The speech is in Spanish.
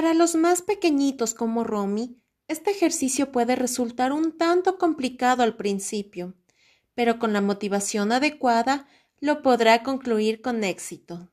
Para los más pequeñitos como Romy, este ejercicio puede resultar un tanto complicado al principio, pero con la motivación adecuada lo podrá concluir con éxito.